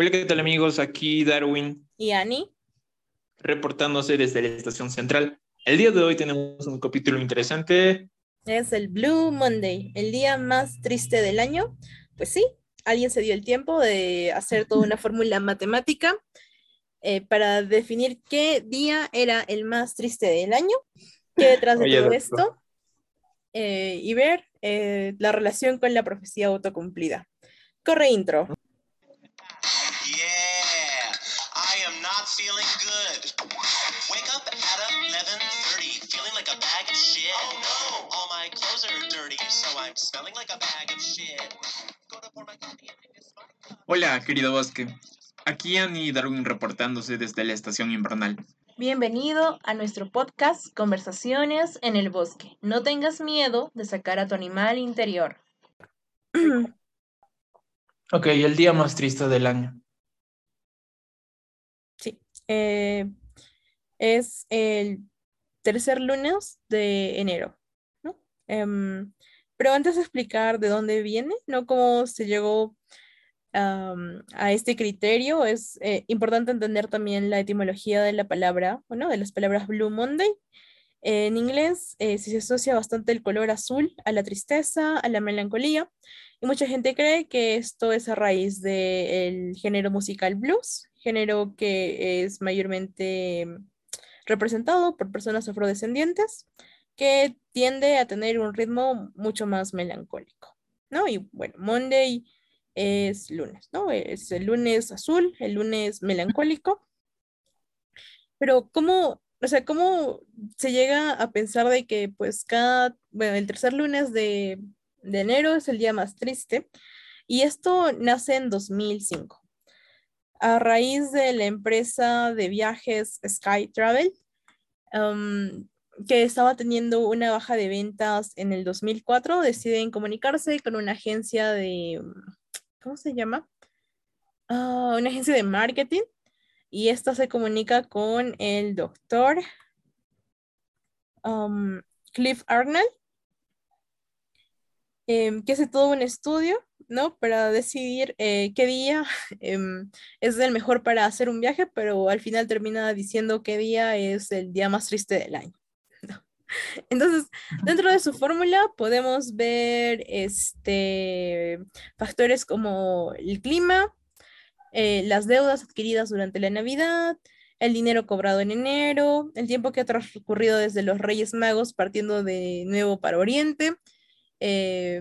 Hola, ¿qué tal amigos? Aquí Darwin. Y Ani. Reportándose desde la estación central. El día de hoy tenemos un capítulo interesante. Es el Blue Monday, el día más triste del año. Pues sí, alguien se dio el tiempo de hacer toda una fórmula matemática eh, para definir qué día era el más triste del año, qué detrás de todo esto, eh, y ver eh, la relación con la profecía autocumplida. Corre intro. Hola, querido bosque. Aquí Annie Darwin reportándose desde la estación invernal. Bienvenido a nuestro podcast Conversaciones en el Bosque. No tengas miedo de sacar a tu animal interior. ok, el día más triste del año. Sí, eh, es el tercer lunes de enero. ¿no? Em, pero antes de explicar de dónde viene, ¿no? Cómo se llegó a este criterio, es eh, importante entender también la etimología de la palabra, bueno, de las palabras Blue Monday. en inglés eh, se asocia bastante el color azul a la tristeza, a la melancolía, y mucha gente cree que esto es a raíz del género musical blues, género que es mayormente representado por personas afrodescendientes, que tiende a tener un ritmo mucho más melancólico, ¿no? Y bueno, Monday es lunes, ¿no? Es el lunes azul, el lunes melancólico. Pero ¿cómo, o sea, cómo se llega a pensar de que pues cada, bueno, el tercer lunes de, de enero es el día más triste? Y esto nace en 2005. A raíz de la empresa de viajes Sky Travel, que estaba teniendo una baja de ventas en el 2004, deciden comunicarse con una agencia de, ¿cómo se llama? Ah, una agencia de marketing y esta se comunica con el doctor Cliff Arnold, em, que hace todo un estudio, ¿no? Para decidir eh, qué día em, es el mejor para hacer un viaje, pero al final termina diciendo qué día es el día más triste del año. Entonces, dentro de su fórmula podemos ver este, factores como el clima, eh, las deudas adquiridas durante la Navidad, el dinero cobrado en enero, el tiempo que ha transcurrido desde los Reyes Magos partiendo de nuevo para Oriente. Eh,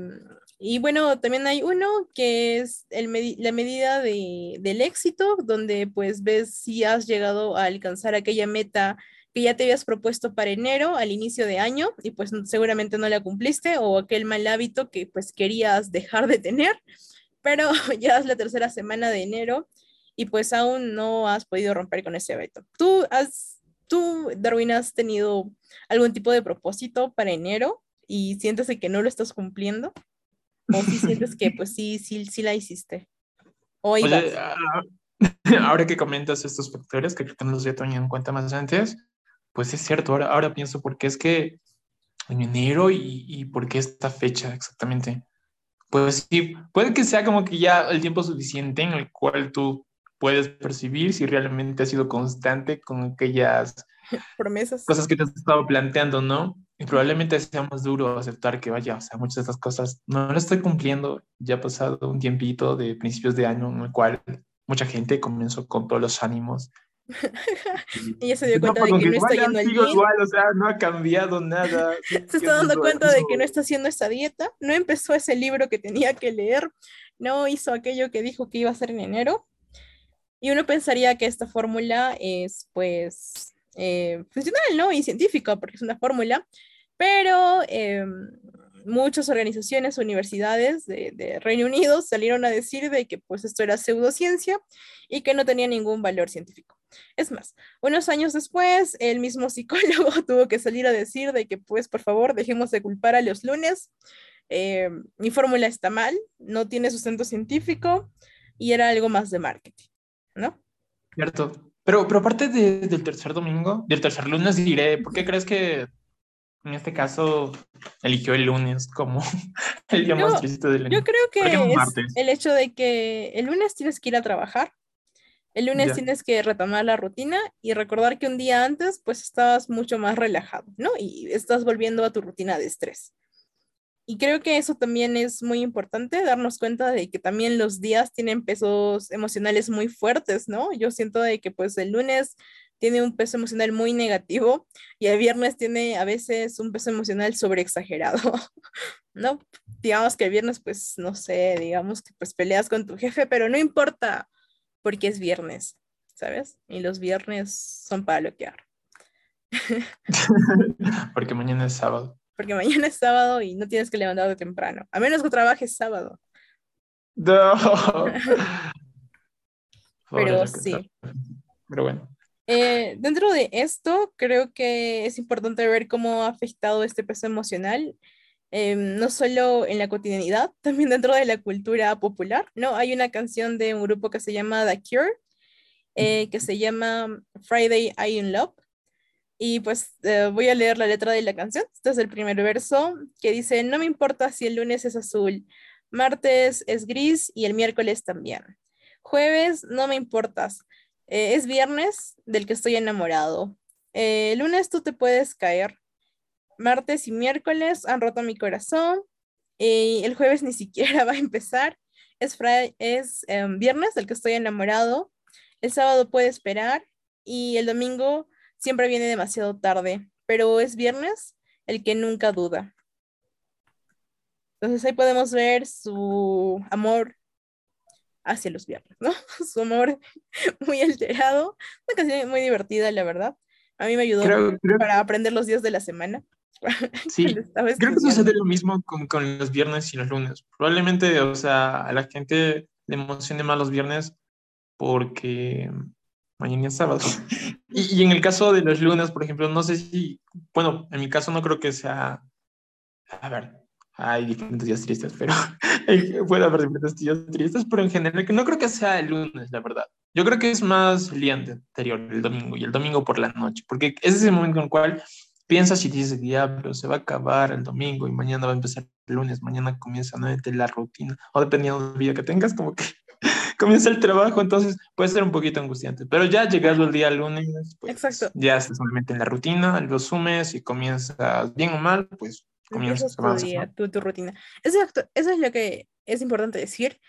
y bueno, también hay uno que es la medida del éxito, donde pues ves si has llegado a alcanzar aquella meta que ya te habías propuesto para enero al inicio de año y pues seguramente no la cumpliste o aquel mal hábito que pues querías dejar de tener, pero ya es la tercera semana de enero y pues aún no has podido romper con ese hábito. ¿Tú has, tú, Darwin, has tenido algún tipo de propósito para enero y sientes que no lo estás cumpliendo? ¿O si sientes que pues sí, sí, sí la hiciste? ¿O ahora que comentas estos factores que creo que no los había tenido en cuenta más antes, pues es cierto, ahora, ahora pienso por qué es que en enero y, y por qué esta fecha exactamente. Pues sí, puede que sea como que ya el tiempo suficiente en el cual tú puedes percibir si realmente has sido constante con aquellas promesas, cosas que te has estado planteando, ¿no? Y probablemente sea más duro aceptar que vaya, o sea, muchas de estas cosas no lo estoy cumpliendo. Ya ha pasado un tiempito de principios de año en el cual mucha gente comenzó con todos los ánimos ella se dio cuenta de que no está yendo al gym. Igual, o sea, no ha cambiado nada. se está dando cuenta de que no está haciendo esa dieta, no empezó ese libro que tenía que leer, no hizo aquello que dijo que iba a hacer en enero. Y uno pensaría que esta fórmula es, pues, eh, funcional, ¿no? Y científica, porque es una fórmula, pero em, muchas organizaciones, universidades de, Reino Unido salieron a decir de que pues esto era pseudociencia y que no tenía ningún valor científico. Es más, unos años después, el mismo psicólogo tuvo que salir a decir de que pues por favor dejemos de culpar a los lunes, eh, mi fórmula está mal, no tiene sustento científico y era algo más de marketing, ¿no? Cierto. Pero, pero aparte del tercer domingo, del tercer lunes diré, ¿por qué crees que en este caso eligió el lunes como el día más triste del año. Yo creo que es el hecho de que el lunes tienes que ir a trabajar, El lunes tienes que retomar la rutina y recordar que un día antes pues estabas mucho más relajado, ¿no? Y estás volviendo a tu rutina de estrés. Y creo que eso también es muy importante, darnos cuenta de que también los días tienen pesos emocionales muy fuertes, ¿no? Yo siento de que pues el lunes tiene un peso emocional muy negativo y el viernes tiene a veces un peso emocional sobreexagerado, ¿no? Digamos que el viernes pues no sé, digamos que pues peleas con tu jefe, pero no importa porque es viernes, ¿sabes? Y los viernes son para bloquear. porque mañana es sábado porque mañana es sábado y no tienes que levantarte temprano, a menos que trabajes sábado. No. Pero sí. Pero bueno. Eh, dentro de esto, creo que es importante ver cómo ha afectado este peso emocional, em, no solo en la cotidianidad, también dentro de la cultura popular, ¿no? Hay una canción de un grupo que se llama The Cure, eh, que se llama Friday I in Love, y pues eh, voy a leer la letra de la canción. Este es el primer verso que dice, no me importa si el lunes es azul, martes es gris y el miércoles también. Jueves, no me importas. Eh, es viernes del que estoy enamorado. Eh, lunes tú te puedes caer. Martes y miércoles han roto mi corazón. Y el jueves ni siquiera va a empezar. Es, es em, viernes del que estoy enamorado. El sábado puede esperar. Y el domingo siempre viene demasiado tarde, pero es viernes el que nunca duda. Entonces ahí podemos ver su amor hacia los viernes, ¿no? Su amor muy alterado. Una canción muy divertida, la verdad. A mí me ayudó para aprender los días de la semana. Sí, creo que sucede lo mismo con, con, los viernes y los lunes. Probablemente, o sea, a la gente le emocione más los viernes porque mañana es sábado. Y, en el caso de los lunes, por ejemplo, no sé si, bueno, en mi caso no creo que sea, a ver, hay diferentes días tristes, pero puede haber diferentes días tristes, pero en general no creo que sea el lunes, la verdad. Yo creo que es más el día anterior, el domingo, y el domingo por la noche, porque ese es el momento en el cual piensas y dices, diablo, se va a acabar el domingo y mañana va a empezar el lunes, mañana comienza nuevamente la rutina, o dependiendo del día que tengas, como que comienza el trabajo, entonces puede ser un poquito angustiante. Pero ya llegado el día lunes, pues ya estás solamente en la rutina, lo sumes y comienzas bien o mal, pues comienzas tu, día, tu, tu, rutina. Exacto, eso es lo que es importante decir.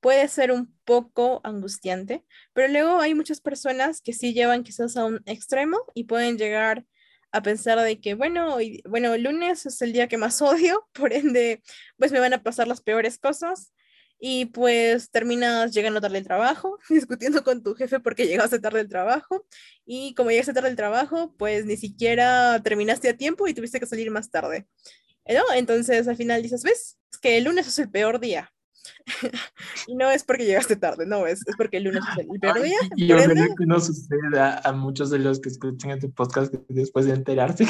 Puede ser un poco angustiante, pero luego hay muchas personas que sí llevan quizás a un extremo y pueden llegar a pensar de que, bueno, hoy, bueno, el lunes es el día que más odio, por ende, pues me van a pasar las peores cosas y pues terminas llegando tarde al trabajo, discutiendo con tu jefe porque llegaste tarde al trabajo y como llegaste tarde al trabajo, pues ni siquiera terminaste a tiempo y tuviste que salir más tarde. ¿No? Entonces al final dices, ¿ves? Es que el lunes es el peor día. y no es porque llegaste tarde, no, es, es porque el lunes es el peor día. Y ojalá que no suceda a muchos de los que escuchan este podcast después de enterarse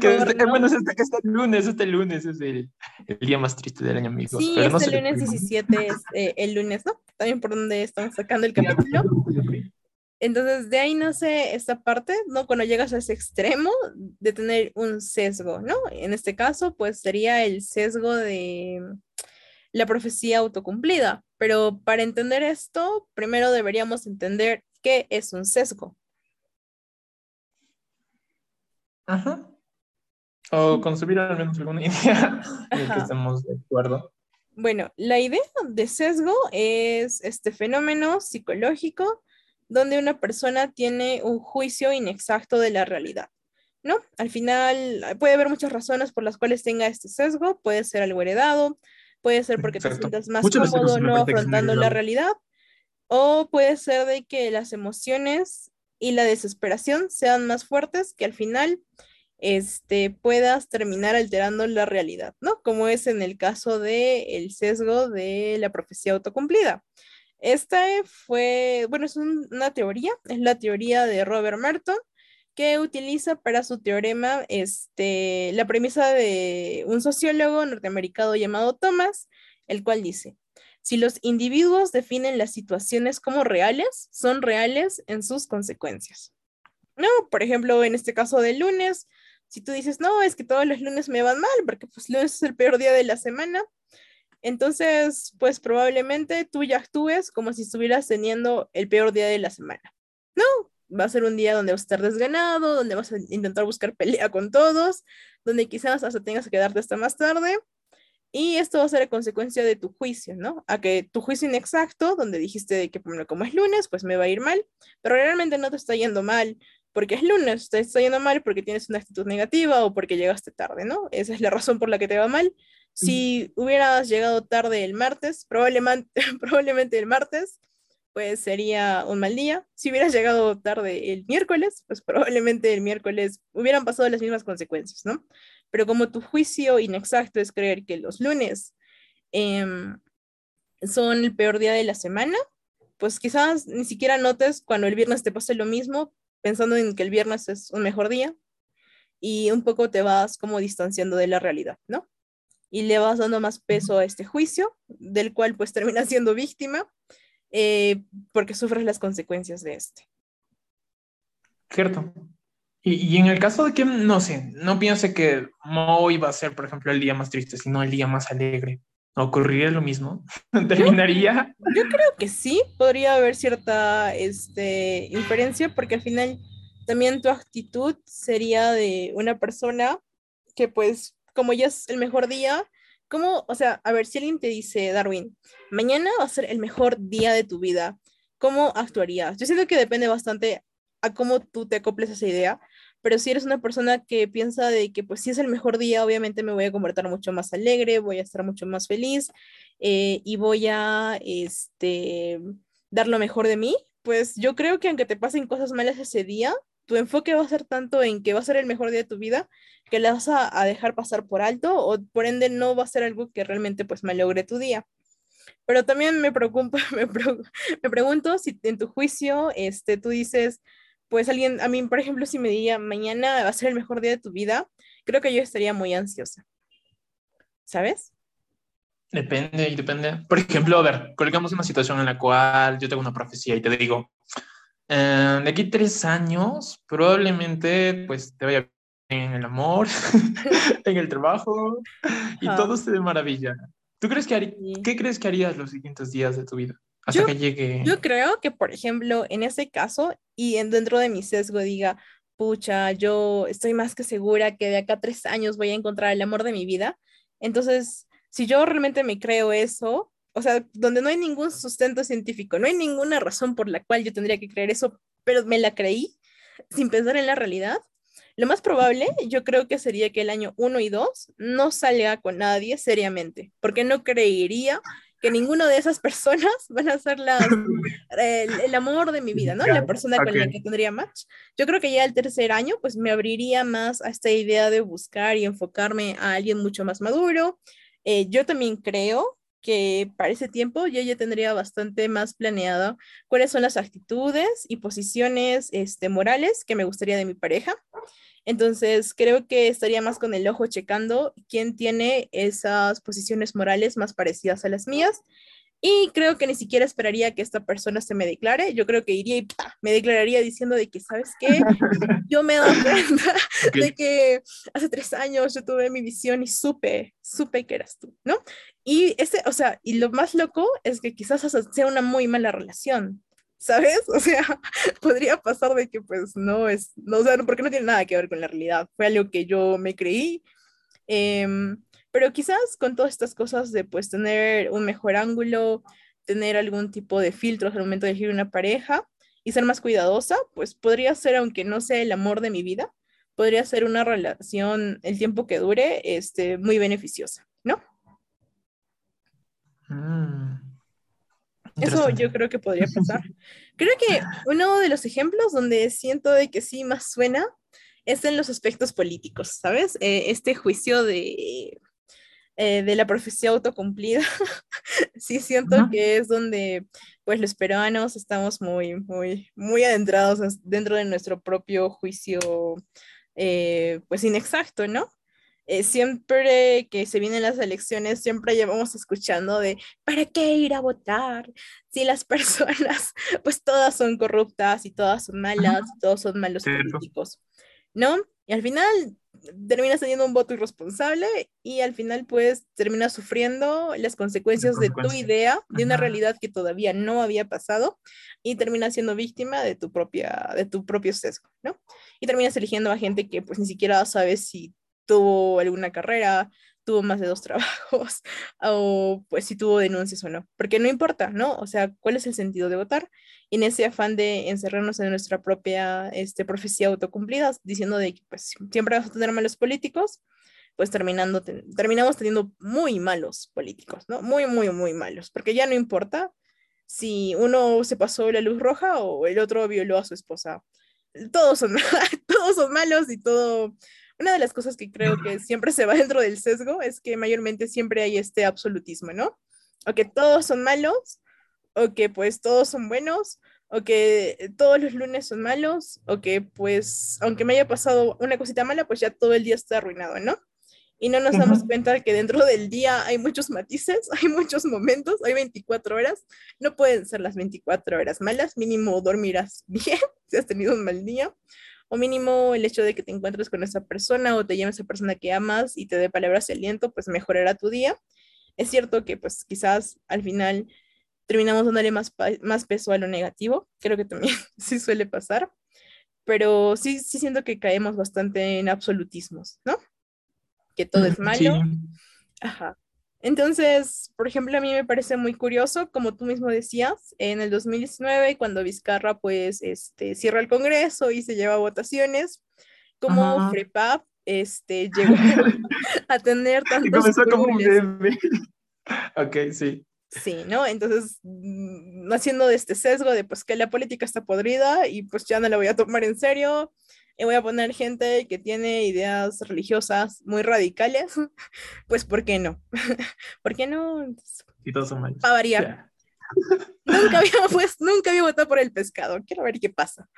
que, este, bueno, este, este, lunes, este lunes es el, el, día más triste del año, amigos. Sí, este lunes 17 es eh, el lunes, ¿no? También por donde estamos sacando el capítulo. Entonces, de ahí nace esta parte, ¿no? Cuando llegas a ese extremo de tener un sesgo, ¿no? En este caso, pues sería el sesgo de la profecía autocumplida. Pero para entender esto, primero deberíamos entender qué es un sesgo. Ajá. O concebir al menos alguna idea en que estemos de acuerdo. Bueno, la idea de sesgo es este fenómeno psicológico donde una persona tiene un juicio inexacto de la realidad, ¿no? Al final puede haber muchas razones por las cuales tenga este sesgo, puede ser algo heredado, puede ser porque te sientas más cómodo no afrontando la realidad, o puede ser de que las emociones y la desesperación sean más fuertes que al final este, puedas terminar alterando la realidad, ¿no? Como es en el caso del el sesgo de la profecía autocumplida. Esta fue, bueno, es una teoría, es la teoría de Robert Merton, que utiliza para su teorema este, la premisa de un sociólogo norteamericano llamado Thomas, el cual dice, si los individuos definen las situaciones como reales, son reales en sus consecuencias. No, por ejemplo, en este caso del lunes, si tú dices, no, es que todos los lunes me van mal, porque pues lunes es el peor día de la semana, Entonces, pues probablemente tú ya actúes como si estuvieras teniendo el peor día de la semana. No, va a ser un día donde vas a estar desganado, donde vas a intentar buscar pelea con todos, donde quizás hasta tengas que quedarte hasta más tarde. Y esto va a ser a consecuencia de tu juicio, ¿no? A que tu juicio inexacto, donde dijiste que como es lunes, pues me va a ir mal, pero realmente no te está yendo mal porque es lunes, te está yendo mal porque tienes una actitud negativa o porque llegaste tarde, ¿no? Esa es la razón por la que te va mal. Si hubieras llegado tarde el martes, probablemente, el martes, pues sería un mal día. Si hubieras llegado tarde el miércoles, pues probablemente el miércoles hubieran pasado las mismas consecuencias, ¿no? Pero como tu juicio inexacto es creer que los lunes em, son el peor día de la semana, pues quizás ni siquiera notes cuando el viernes te pase lo mismo, pensando en que el viernes es un mejor día y un poco te vas como distanciando de la realidad, ¿no? Y le vas dando más peso a este juicio, del cual pues terminas siendo víctima eh, porque sufres las consecuencias de este. Cierto. Y, en el caso de que, no sé, no piense que hoy va a ser, por ejemplo, el día más triste, sino el día más alegre, ¿ocurriría lo mismo? ¿Terminaría? Yo, creo que sí, podría haber cierta este, inferencia, porque al final también tu actitud sería de una persona que pues como ya es el mejor día, ¿Cómo, o sea, a ver, si alguien te dice, Darwin, mañana va a ser el mejor día de tu vida, ¿cómo actuarías? Yo siento que depende bastante a cómo tú te acoples a esa idea, pero si eres una persona que piensa de que pues si es el mejor día, obviamente me voy a convertir mucho más alegre, voy a estar mucho más feliz eh, y voy a este, dar lo mejor de mí, pues yo creo que aunque te pasen cosas malas ese día, tu enfoque va a ser tanto en que va a ser el mejor día de tu vida que la vas a, dejar pasar por alto o por ende no va a ser algo que realmente pues malogre tu día. Pero también me preocupa, me, me, pregunto si en tu juicio este, tú dices, pues alguien, a mí por ejemplo, si me diría mañana va a ser el mejor día de tu vida, creo que yo estaría muy ansiosa. ¿Sabes? Depende, depende. Por ejemplo, a ver, colocamos una situación en la cual yo tengo una profecía y te digo, eh, de aquí tres años, probablemente pues te vaya en el amor, en el trabajo y todo se de maravilla. ¿Tú crees que qué crees que harías los siguientes días de tu vida? Hasta que llegue. Yo creo que, por ejemplo, en ese caso, y en, dentro de mi sesgo diga, pucha, yo estoy más que segura que de acá a tres años voy a encontrar el amor de mi vida. Entonces, si yo realmente me creo eso, o sea, donde no hay ningún sustento científico, no hay ninguna razón por la cual yo tendría que creer eso, pero me la creí sin pensar en la realidad. Lo más probable, yo creo que sería que el año 1 y 2 no salga con nadie seriamente, porque no creería que ninguno de esas personas van a ser el, amor de mi vida, ¿no? La persona con la que tendría match. Yo creo que ya el tercer año, pues me abriría más a esta idea de buscar y enfocarme a alguien mucho más maduro. Eh, yo también creo que para ese tiempo yo ya tendría bastante más planeado cuáles son las actitudes y posiciones este, morales que me gustaría de mi pareja. Entonces, creo que estaría más con el ojo checando quién tiene esas posiciones morales más parecidas a las mías y creo que ni siquiera esperaría que esta persona se me declare. Yo creo que iría y me declararía diciendo de que, ¿sabes qué? Yo me he dado cuenta de que hace tres años yo tuve mi visión y supe, supe que eras tú, ¿no? Y ese, o sea, y lo más loco es que quizás sea una muy mala relación, ¿sabes? O sea, podría pasar de que pues no es, no, o sea, porque no tiene nada que ver con la realidad. Fue algo que yo me creí. Eh, pero quizás con todas estas cosas de pues tener un mejor ángulo, tener algún tipo de filtros al momento de elegir una pareja y ser más cuidadosa, pues podría ser, aunque no sea el amor de mi vida, podría ser una relación, el tiempo que dure, este, muy beneficiosa, ¿no? Mm. Eso yo creo que podría pasar. Creo que uno de los ejemplos donde siento de que sí más suena es en los aspectos políticos, ¿sabes? Eh, este juicio de eh, de la profecía autocumplida, sí siento que es donde pues los peruanos estamos muy, muy, muy adentrados dentro de nuestro propio juicio eh, pues inexacto, ¿no? Eh, siempre que se vienen las elecciones, siempre llevamos escuchando de, ¿para qué ir a votar? Si las personas, pues todas son corruptas y todas son malas, todos son malos políticos, ¿no? Y al final terminas teniendo un voto irresponsable y al final pues terminas sufriendo las consecuencias de tu idea, de una realidad que todavía no había pasado y terminas siendo víctima de tu, propia, de tu propio sesgo, ¿no? Y terminas eligiendo a gente que pues ni siquiera sabes si tuvo alguna carrera, tuvo más de dos trabajos o pues si tuvo denuncias o no, porque no importa, ¿no? O sea, ¿cuál es el sentido de votar? Y en ese afán de encerrarnos en nuestra propia este, profecía autocumplida, diciendo de que pues siempre vas a tener malos políticos, pues terminando, terminamos teniendo muy malos políticos, ¿no? Muy, muy, muy malos, porque ya no importa si uno se pasó la luz roja o el otro violó a su esposa. Todos son, todos son malos y todo una de las cosas que creo que siempre se va dentro del sesgo es que mayormente siempre hay este absolutismo, ¿no? O que todos son malos, o que pues todos son buenos, o que todos los lunes son malos, o que pues aunque me haya pasado una cosita mala, pues ya todo el día está arruinado, ¿no? Y no nos damos cuenta que dentro del día hay muchos matices, hay muchos momentos, hay 24 horas, no pueden ser las 24 horas malas, mínimo dormirás bien si has tenido un mal día, o mínimo el hecho de que te encuentres con esa persona o te llame esa persona que amas y te dé palabras de aliento, pues mejorará tu día. Es cierto que pues quizás al final terminamos dándole más, más peso a lo negativo, creo que también sí suele pasar, pero sí, sí siento que caemos bastante en absolutismos, ¿no? Que todo es malo. Ajá. Entonces, por ejemplo, a mí me parece muy curioso, como tú mismo decías, en el 2019, cuando Vizcarra pues este, cierra el Congreso y se lleva a votaciones, como FREPAP este, llegó a tener tantos... Comenzó como un ok, sí. Sí, ¿no? Entonces, mm, haciendo de este sesgo de pues que la política está podrida y pues ya no la voy a tomar en serio, y voy a poner gente que tiene ideas religiosas muy radicales, pues ¿por qué no? ¿Por qué no? Y todos son malos. Para variar. nunca, había, pues, nunca había votado por el pescado. Quiero ver qué pasa.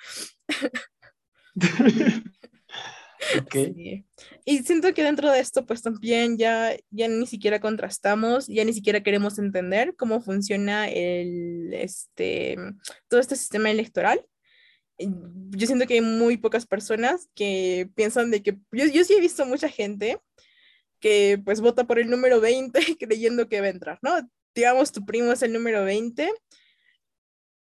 okay. Y siento que dentro de esto, pues también ya, ya ni siquiera contrastamos, ya ni siquiera queremos entender cómo funciona el, este, todo este sistema electoral yo siento que hay muy pocas personas que piensan de que, yo, yo sí he visto mucha gente que pues vota por el número 20 creyendo que va a entrar, ¿no? Digamos, tu primo es el número 20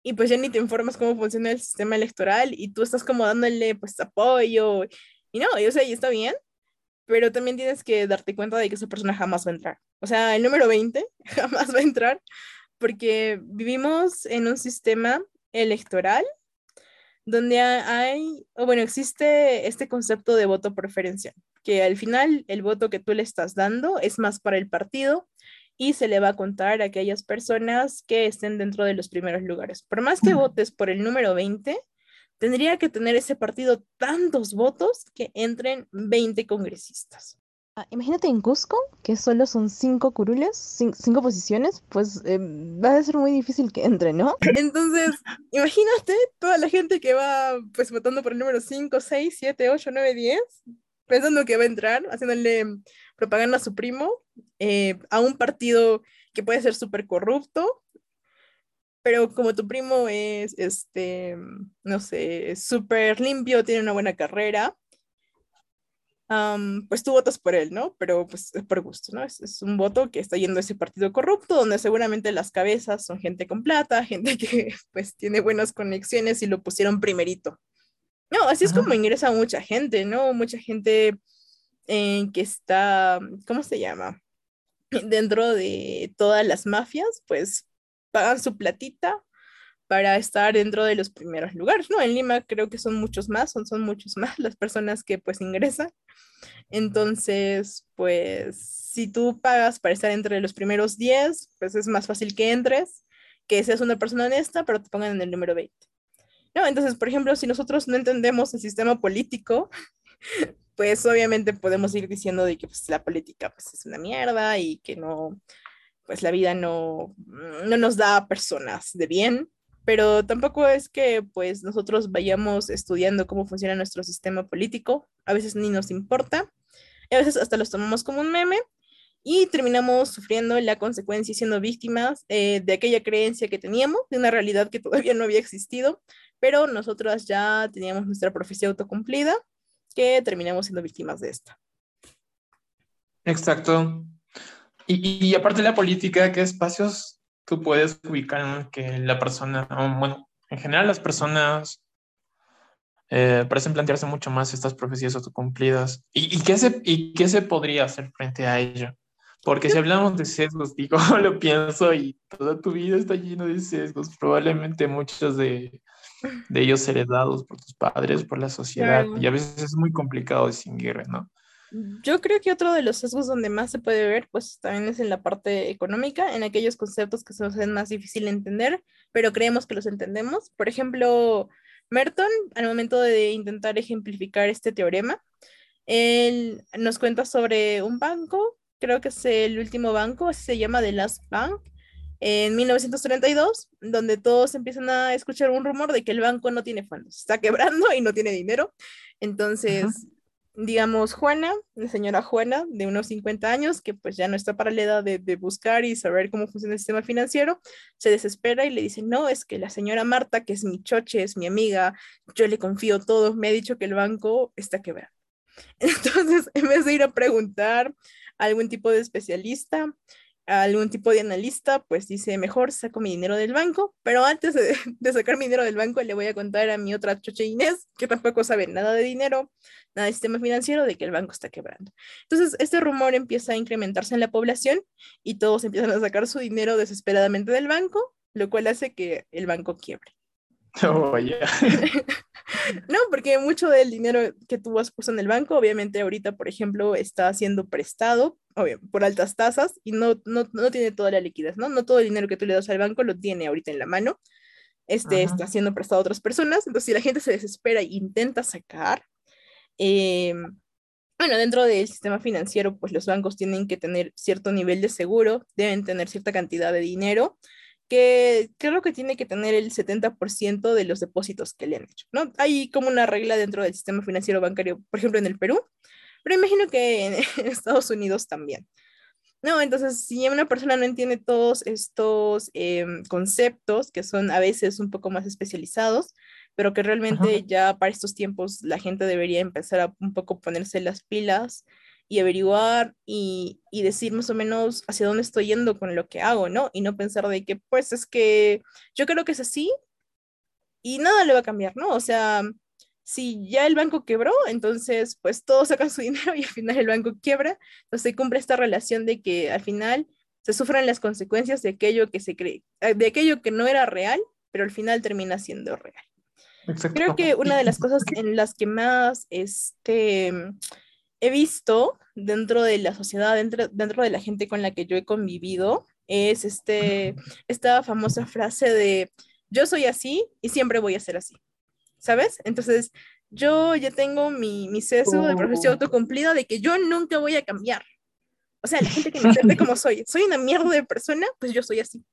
y pues ya ni te informas cómo funciona el sistema electoral y tú estás como dándole pues apoyo y no, yo sé, y está bien, pero también tienes que darte cuenta de que esa persona jamás va a entrar. O sea, el número 20 jamás va a entrar porque vivimos en un sistema electoral donde hay, o bueno, existe este concepto de voto preferencial, que al final el voto que tú le estás dando es más para el partido y se le va a contar a aquellas personas que estén dentro de los primeros lugares. Por más que votes por el número 20, tendría que tener ese partido tantos votos que entren 20 congresistas. Ah, imagínate en Cusco, que solo son cinco curules, cinco posiciones, pues eh, va a ser muy difícil que entre, ¿no? Entonces, imagínate toda la gente que va pues votando por el número 5, 6, 7, 8, 9, 10, pensando que va a entrar, haciéndole propaganda a su primo, eh, a un partido que puede ser súper corrupto, pero como tu primo es, este, no sé, súper limpio, tiene una buena carrera, pues tú votas por él, ¿no? Pero pues es por gusto, ¿no? Es, un voto que está yendo a ese partido corrupto, donde seguramente las cabezas son gente con plata, gente que pues tiene buenas conexiones y lo pusieron primerito. No, así es como ingresa mucha gente, ¿no? Mucha gente eh, que está, ¿cómo se llama? Dentro de todas las mafias, pues pagan su platita para estar dentro de los primeros lugares, ¿no? En Lima creo que son muchos más, son, son muchos más las personas que pues ingresan. Entonces, pues si tú pagas para estar entre los primeros 10, pues es más fácil que entres, que seas una persona honesta, pero te pongan en el número 20. ¿No? Entonces, por ejemplo, si nosotros no entendemos el sistema político, pues obviamente podemos ir diciendo de que pues, la política pues, es una mierda y que no, pues la vida no, no nos da personas de bien, pero tampoco es que pues nosotros vayamos estudiando cómo funciona nuestro sistema político, a veces ni nos importa, a veces hasta los tomamos como un meme y terminamos sufriendo la consecuencia y siendo víctimas eh, de aquella creencia que teníamos, de una realidad que todavía no había existido, pero nosotras ya teníamos nuestra profecía autocumplida que terminamos siendo víctimas de esta. Exacto. Y, y aparte de la política, ¿qué espacios tú puedes ubicar que la persona, bueno, en general las personas eh, parecen plantearse mucho más estas profecías autocumplidas. ¿Y, y, qué se, ¿Y qué se podría hacer frente a ello? Porque si hablamos de sesgos, digo, lo pienso y toda tu vida está lleno de sesgos, probablemente muchos de, de ellos heredados por tus padres, por la sociedad, claro. y a veces es muy complicado distinguir, ¿no? Yo creo que otro de los sesgos donde más se puede ver, pues también es en la parte económica, en aquellos conceptos que se nos hacen más difícil de entender, pero creemos que los entendemos. Por ejemplo, Merton, al momento de intentar ejemplificar este teorema, él nos cuenta sobre un banco, creo que es el último banco, así se llama The Last Bank, en 1932, donde todos empiezan a escuchar un rumor de que el banco no tiene fondos, está quebrando y no tiene dinero. Entonces, uh -huh digamos, Juana, la señora Juana, de unos 50 años, que pues ya no está para la edad de, de, buscar y saber cómo funciona el sistema financiero, se desespera y le dice, no, es que la señora Marta, que es mi choche, es mi amiga, yo le confío todo, me ha dicho que el banco está quebrado. Entonces, en vez de ir a preguntar a algún tipo de especialista, algún tipo de analista, pues dice, mejor saco mi dinero del banco, pero antes de, de, sacar mi dinero del banco le voy a contar a mi otra choche Inés, que tampoco sabe nada de dinero, nada de sistema financiero, de que el banco está quebrando. Entonces, este rumor empieza a incrementarse en la población y todos empiezan a sacar su dinero desesperadamente del banco, lo cual hace que el banco quiebre. Oh, yeah. no, porque mucho del dinero que tú has puesto en el banco, obviamente ahorita, por ejemplo, está siendo prestado obvio, por altas tasas y no, no, no, tiene toda la liquidez, ¿no? No todo el dinero que tú le das al banco lo tiene ahorita en la mano. Este Ajá. está siendo prestado a otras personas. Entonces, si la gente se desespera e intenta sacar, eh, bueno, dentro del sistema financiero, pues los bancos tienen que tener cierto nivel de seguro, deben tener cierta cantidad de dinero que creo que tiene que tener el 70% de los depósitos que le han hecho, ¿no? Hay como una regla dentro del sistema financiero bancario, por ejemplo, en el Perú, pero imagino que en, Estados Unidos también. No, entonces, si una persona no entiende todos estos eh, conceptos, que son a veces un poco más especializados, pero que realmente Ajá. ya para estos tiempos la gente debería empezar a un poco ponerse las pilas y averiguar y, y, decir más o menos hacia dónde estoy yendo con lo que hago, ¿no? Y no pensar de que, pues es que yo creo que es así y nada le va a cambiar, ¿no? O sea, si ya el banco quebró, entonces pues todos sacan su dinero y al final el banco quiebra, entonces se cumple esta relación de que al final se sufran las consecuencias de aquello que se cree, eh, de aquello que no era real, pero al final termina siendo real. Exacto. Creo que una de las cosas en las que más este, he visto dentro de la sociedad, dentro, dentro de la gente con la que yo he convivido, es este, esta famosa frase de yo soy así y siempre voy a ser así, ¿sabes? Entonces, yo ya tengo mi, mi sesgo oh. de profesión autocumplida de que yo nunca voy a cambiar. O sea, la gente que me entiende como soy, soy una mierda de persona, pues yo soy así.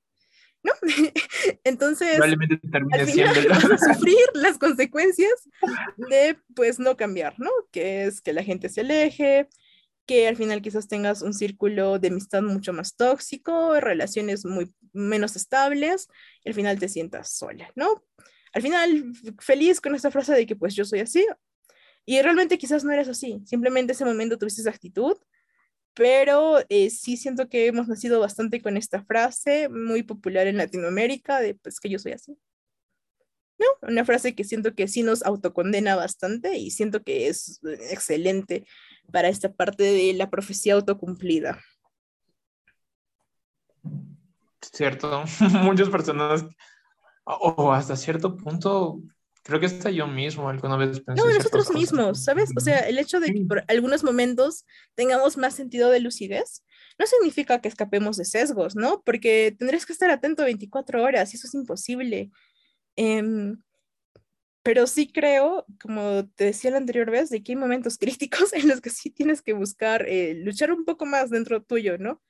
¿No? Entonces, Probablemente termine al final siendo vas a sufrir las consecuencias de, pues, no cambiar, ¿no? Que es que la gente se aleje, que al final quizás tengas un círculo de amistad mucho más tóxico, relaciones muy menos estables, y al final te sientas sola, ¿no? Al final, feliz con esta frase de que, pues, yo soy así, y realmente quizás no eres así, simplemente ese momento tuviste esa actitud, pero eh, sí siento que hemos nacido bastante con esta frase, muy popular en Latinoamérica, de pues que yo soy así. ¿No? Una frase que siento que sí nos autocondena bastante y siento que es excelente para esta parte de la profecía autocumplida. Cierto, muchas personas, o hasta cierto punto, Creo que hasta yo mismo alguna vez pensé. No, nosotros mismos, ¿sabes? O sea, el hecho de que por algunos momentos tengamos más sentido de lucidez no significa que escapemos de sesgos, ¿no? Porque tendrías que estar atento 24 horas y eso es imposible. Eh, pero sí creo, como te decía la anterior vez, de que hay momentos críticos en los que sí tienes que buscar eh, luchar un poco más dentro tuyo, ¿no?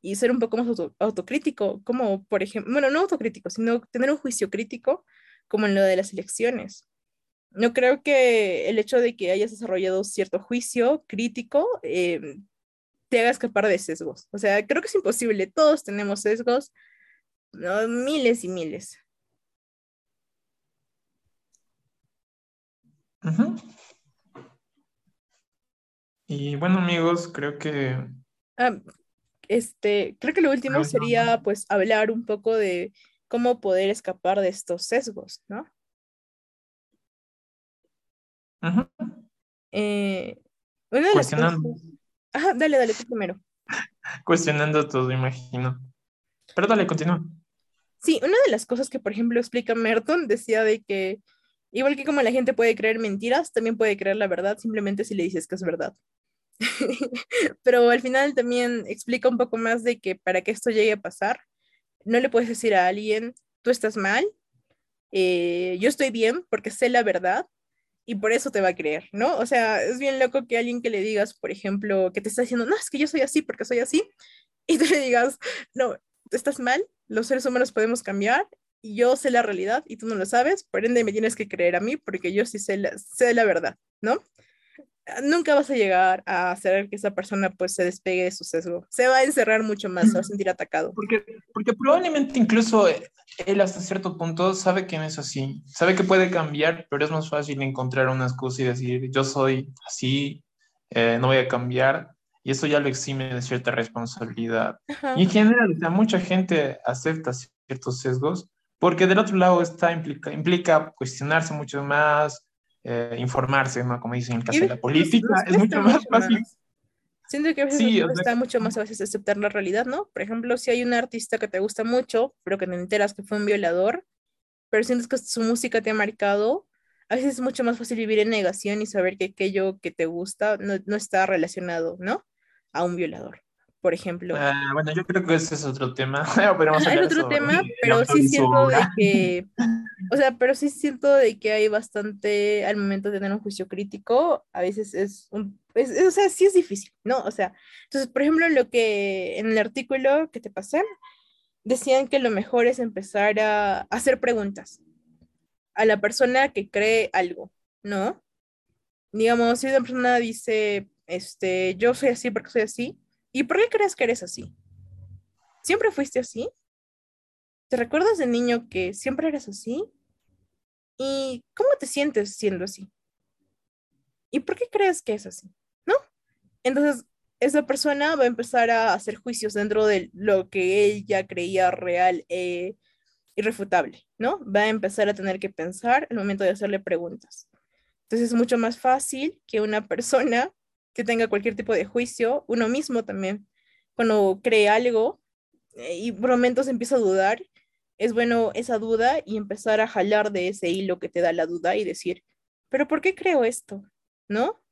Y ser un poco más auto autocrítico, como por ejemplo, bueno, no autocrítico, sino tener un juicio crítico como en lo de las elecciones. No creo que el hecho de que hayas desarrollado cierto juicio crítico eh, te haga escapar de sesgos. O sea, creo que es imposible. Todos tenemos sesgos, ¿no? miles y miles. Uh -huh. Y bueno, amigos, creo que... Ah, este, creo que lo último sería pues hablar un poco de cómo poder escapar de estos sesgos, ¿no? Eh, una de Cuestionando. Ajá, dale, dale, tú primero. Cuestionando todo, imagino. Pero dale, continúa. Sí, una de las cosas que, por ejemplo, explica Merton decía de que, igual que como la gente puede creer mentiras, también puede creer la verdad simplemente si le dices que es verdad. Pero al final también explica un poco más de que para que esto llegue a pasar, no le puedes decir a alguien, tú estás mal, eh, yo estoy bien porque sé la verdad y por eso te va a creer, ¿no? O sea, es bien loco que alguien que le digas, por ejemplo, que te está diciendo, no, es que yo soy así porque soy así, y tú le digas, no, estás mal, los seres humanos podemos cambiar, y yo sé la realidad y tú no lo sabes, por ende me tienes que creer a mí porque yo sí sé la, sé la verdad, ¿no? Nunca vas a llegar a hacer que esa persona pues se despegue de su sesgo. Se va a encerrar mucho más, se va a sentir atacado. Porque, porque probablemente incluso él hasta cierto punto sabe que no es así, sabe que puede cambiar, pero es más fácil encontrar una excusa y decir, yo soy así, eh, no voy a cambiar, y eso ya lo exime de cierta responsabilidad. Y en general, mucha gente acepta ciertos sesgos, porque del otro lado está implica, implica cuestionarse mucho más, eh, informarse, ¿no? Como dicen en el caso de la política, es mucho más fácil. Siento que a veces está mucho más a veces aceptar la realidad, ¿no? Por ejemplo, si hay un artista que te gusta mucho, pero que te enteras que fue un violador, pero sientes que su música te ha marcado, a veces es mucho más fácil vivir en negación y saber que aquello que te gusta no, no está relacionado, ¿no? A un violador por ejemplo. Ah, bueno, yo creo que ese es otro tema. es otro tema, pero sí siento de que, o sea, pero sí siento de que hay bastante, al momento de tener un juicio crítico, a veces es un, o sea, sí es difícil, ¿no? O sea, entonces, por ejemplo, lo que en el artículo que te pasé, decían que lo mejor es empezar a hacer preguntas a la persona que cree algo, ¿no? Digamos, si una persona dice, este, yo soy así porque soy así, ¿Y por qué crees que eres así? ¿Siempre fuiste así? ¿Te recuerdas de niño que siempre eres así? ¿Y cómo te sientes siendo así? ¿Y por qué crees que es así? ¿No? Entonces, esa persona va a empezar a hacer juicios dentro de lo que ella creía real e irrefutable, ¿no? Va a empezar a tener que pensar el momento de hacerle preguntas. Entonces es mucho más fácil que una persona que tenga cualquier tipo de juicio, uno mismo también, cuando cree algo eh, y por momentos empieza a dudar, es bueno esa duda y empezar a jalar de ese hilo que te da la duda y decir, pero ¿por qué creo esto? ¿No?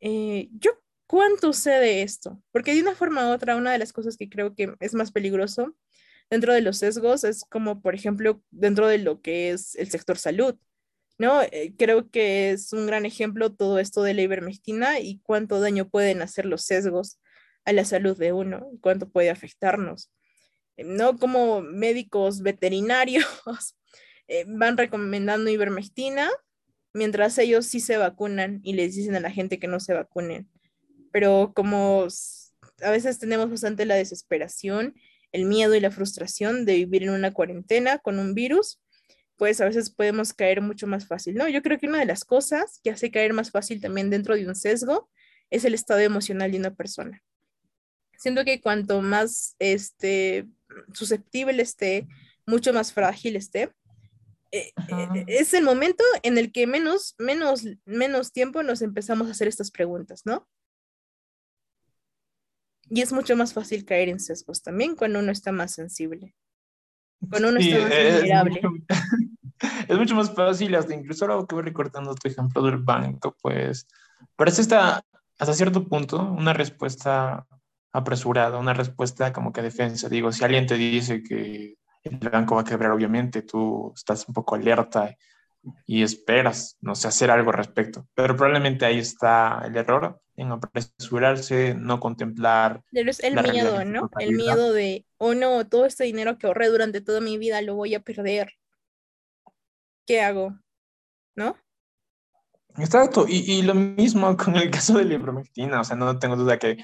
Eh, yo, ¿cuánto sé de esto? Porque de una forma u otra, una de las cosas que creo que es más peligroso dentro de los sesgos es como, por ejemplo, dentro de lo que es el sector salud. ¿No? Eh, creo que es un gran ejemplo todo esto de la ivermectina y cuánto daño pueden hacer los sesgos a la salud de uno cuánto puede afectarnos. Eh, no como médicos veterinarios eh, van recomendando ivermectina, mientras ellos sí se vacunan y les dicen a la gente que no se vacunen. Pero como a veces tenemos bastante la desesperación, el miedo y la frustración de vivir en una cuarentena con un virus, pues a veces podemos caer mucho más fácil, ¿no? Yo creo que una de las cosas que hace caer más fácil también dentro de un sesgo es el estado emocional de una persona. Siento que cuanto más este, susceptible esté, mucho más frágil esté, eh, eh, es el momento en el que menos, menos, menos tiempo nos empezamos a hacer estas preguntas, ¿no? Y es mucho más fácil caer en sesgos también cuando uno está más sensible. Cuando uno está más vulnerable. es mucho más fácil, hasta incluso ahora que voy recortando tu ejemplo del banco, pues parece hasta, hasta cierto punto una respuesta apresurada, una respuesta como que defensa. Digo, si alguien te dice que el banco va a quebrar, obviamente tú estás un poco alerta y esperas, no sé, hacer algo al respecto. Pero probablemente ahí está el error en apresurarse, no contemplar. Pero es el miedo, ¿no? El miedo de, oh no, todo este dinero que ahorré durante toda mi vida lo voy a perder. ¿qué hago? ¿No? Exacto, y, y, lo mismo con el caso de la ivermectina, o sea, no tengo duda que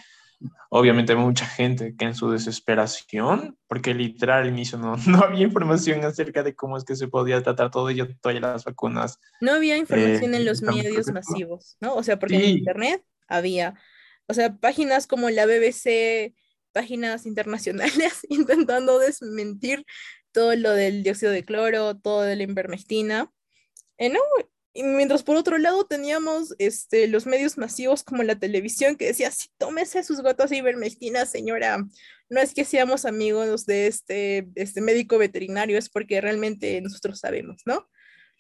obviamente mucha gente que en su desesperación, porque literal al inicio no, no había información acerca de cómo es que se podía tratar todo ello, todas las vacunas. No había información en eh, los medios masivos, ¿no? O sea, porque en Internet había O sea, páginas como la BBC, páginas internacionales intentando desmentir todo lo del dióxido de cloro, todo de la invermectina. Eh, no, y mientras por otro lado teníamos este, los medios masivos como la televisión que decía, sí, tómese sus gotas de ivermectina, señora. No es que seamos amigos de este, este médico veterinario, es porque realmente nosotros sabemos, ¿no?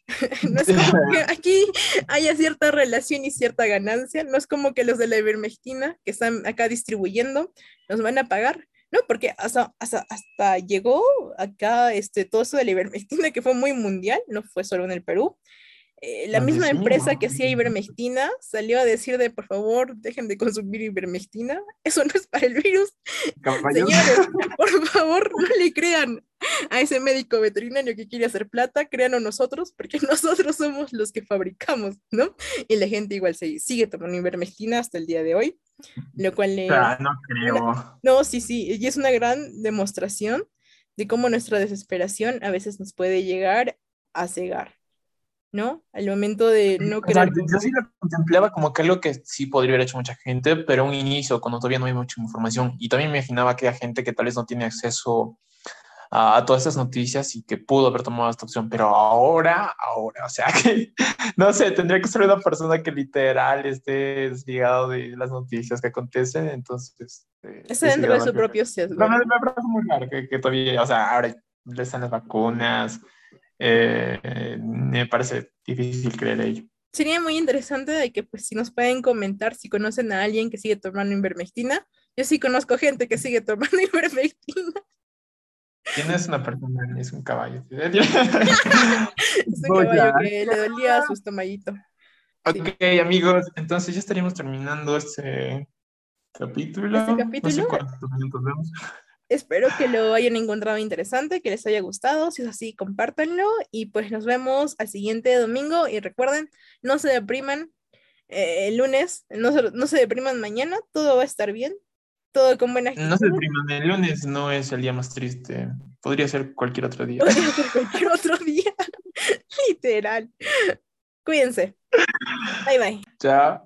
no es como que aquí haya cierta relación y cierta ganancia, no es como que los de la ivermectina que están acá distribuyendo nos van a pagar, ¿no? Porque hasta, hasta, hasta llegó acá este, todo eso de la ivermectina que fue muy mundial, no fue solo en el Perú. Eh, la misma empresa que hacía ivermectina salió a decir de por favor dejen de consumir ivermectina, eso no es para el virus. Señores, por favor no le crean a ese médico veterinario que quiere hacer plata, créanos nosotros, porque nosotros somos los que fabricamos, ¿no? Y la gente igual se sigue tomando ivermectina hasta el día de hoy, lo cual. Ah, no creo. No, sí, sí, y es una gran demostración de cómo nuestra desesperación a veces nos puede llegar a cegar. ¿No? Al momento de no querer... yo sí lo contemplaba como que algo que sí podría haber hecho mucha gente, pero un inicio, cuando todavía no hay mucha información. Y también me imaginaba que hay gente que tal vez no tiene acceso a, todas esas noticias y que pudo haber tomado esta opción, pero ahora, ahora, o sea que, no sé, tendría que ser una persona que literal esté desligado de las noticias que acontecen, entonces... Eh, Está dentro de su propio sesgo. me, me, parece muy raro que, que todavía, o sea, ahora están las vacunas, eh, me parece difícil creer ello. Sería muy interesante de que pues si nos pueden comentar si conocen a alguien que sigue tomando invermectina. Yo sí conozco gente que sigue tomando invermectina. ¿Quién es una persona? Es un caballo. es un caballo que le dolía su estomaguito. Ok, amigos, entonces ya estaríamos terminando este capítulo. Este capítulo. No sé cuántos minutos vemos. Espero que lo hayan encontrado interesante, que les haya gustado. Si es así, compártanlo. Y pues nos vemos al siguiente domingo. Y recuerden, no se depriman eh, el lunes, no se, no se depriman mañana, todo va a estar bien. Todo con buena actitud. No se depriman, el lunes no es el día más triste. Podría ser cualquier otro día. Podría ser cualquier otro día. Literal. Cuídense. Bye bye. Chao.